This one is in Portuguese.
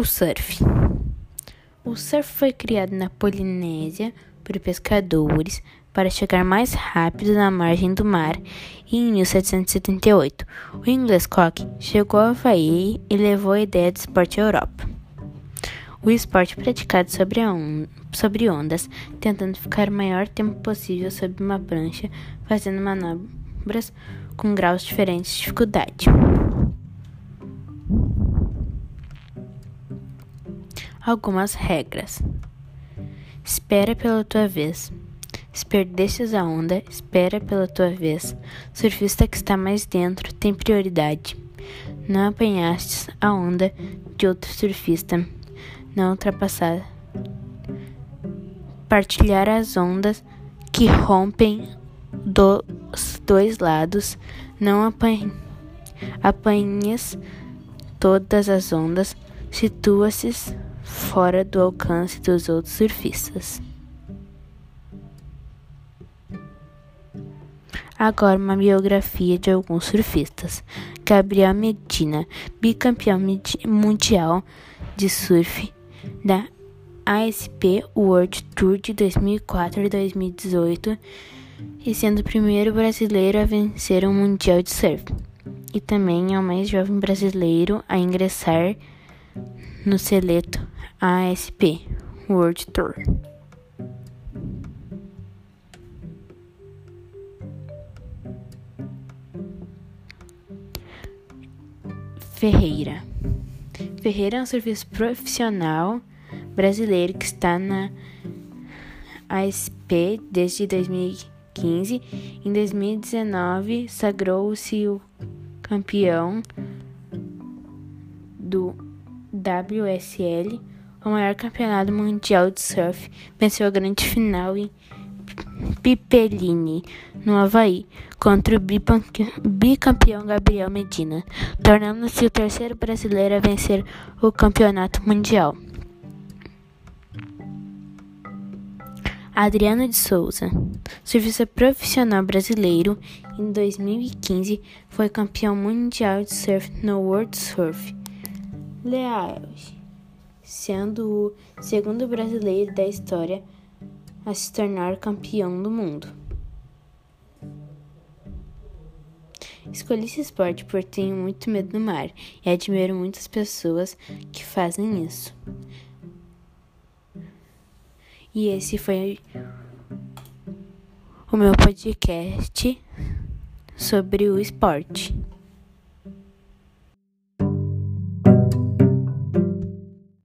O surf. O surf foi criado na Polinésia por pescadores para chegar mais rápido na margem do mar e em 1778 o inglês Cook chegou ao Havaí e levou a ideia do esporte à Europa. O esporte praticado sobre, on sobre ondas, tentando ficar o maior tempo possível sob uma prancha, fazendo manobras com graus diferentes de dificuldade. Algumas regras. Espera pela tua vez. Se perdestes a onda, espera pela tua vez. Surfista que está mais dentro tem prioridade. Não apanhastes a onda de outro surfista. Não ultrapassar. Partilhar as ondas que rompem dos dois lados. Não apanhes todas as ondas. Situa-se fora do alcance dos outros surfistas. Agora, uma biografia de alguns surfistas. Gabriel Medina, bicampeão mundial de surf da ASP World Tour de 2004 e 2018 e sendo o primeiro brasileiro a vencer um mundial de surf. E também é o mais jovem brasileiro a ingressar no seleto ASP World Tour. Ferreira. Ferreira é um serviço profissional brasileiro que está na ASP desde 2015. Em 2019, sagrou-se o campeão do WSL o maior campeonato mundial de surf, venceu a grande final em Pipeline, no Havaí, contra o bicampeão Gabriel Medina, tornando-se o terceiro brasileiro a vencer o campeonato mundial. Adriano de Souza, surfista profissional brasileiro, em 2015 foi campeão mundial de surf no World Surf. Leais sendo o segundo brasileiro da história a se tornar campeão do mundo. Escolhi esse esporte porque tenho muito medo do mar e admiro muitas pessoas que fazem isso. E esse foi o meu podcast sobre o esporte.